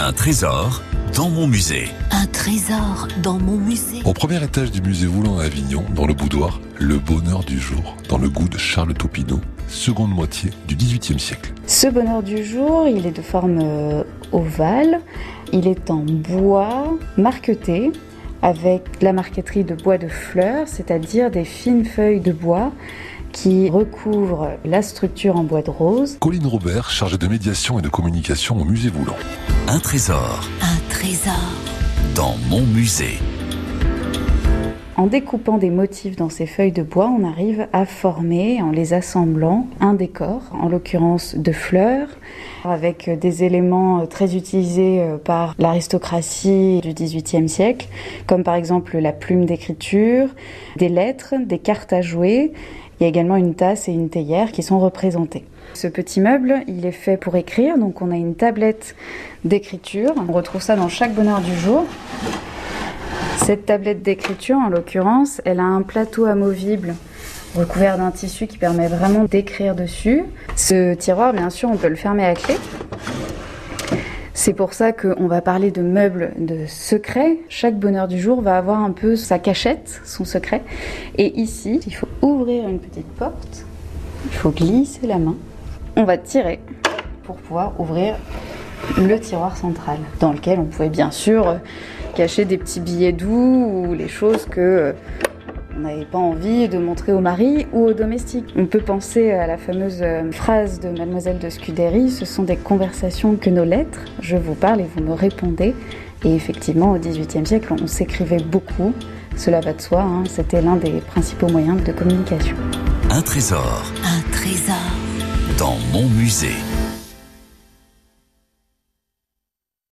Un trésor dans mon musée. Un trésor dans mon musée. Au premier étage du musée Voulant à Avignon, dans le boudoir, le bonheur du jour, dans le goût de Charles Topino, seconde moitié du XVIIIe siècle. Ce bonheur du jour, il est de forme euh, ovale, il est en bois marqueté avec la marqueterie de bois de fleurs, c'est-à-dire des fines feuilles de bois qui recouvrent la structure en bois de rose. Colline Robert, chargée de médiation et de communication au musée Voulant. Un trésor Un trésor dans mon musée. En découpant des motifs dans ces feuilles de bois, on arrive à former, en les assemblant, un décor, en l'occurrence de fleurs, avec des éléments très utilisés euh, par l'aristocratie du XVIIIe siècle, comme par exemple la plume d'écriture, des lettres, des cartes à jouer. Il y a également une tasse et une théière qui sont représentées. Ce petit meuble, il est fait pour écrire, donc on a une tablette d'écriture. On retrouve ça dans chaque bonheur du jour. Cette tablette d'écriture, en l'occurrence, elle a un plateau amovible recouvert d'un tissu qui permet vraiment d'écrire dessus. Ce tiroir, bien sûr, on peut le fermer à clé. C'est pour ça qu'on va parler de meubles de secret. Chaque bonheur du jour va avoir un peu sa cachette, son secret. Et ici, il faut ouvrir une petite porte. Il faut glisser la main. On va tirer pour pouvoir ouvrir le tiroir central, dans lequel on pouvait bien sûr cacher des petits billets doux ou les choses que on n'avait pas envie de montrer au mari ou au domestique. On peut penser à la fameuse euh, phrase de Mademoiselle de Scudéry, ce sont des conversations que nos lettres, je vous parle et vous me répondez. Et effectivement, au XVIIIe siècle, on s'écrivait beaucoup, cela va de soi, hein, c'était l'un des principaux moyens de communication. Un trésor Un trésor dans mon musée.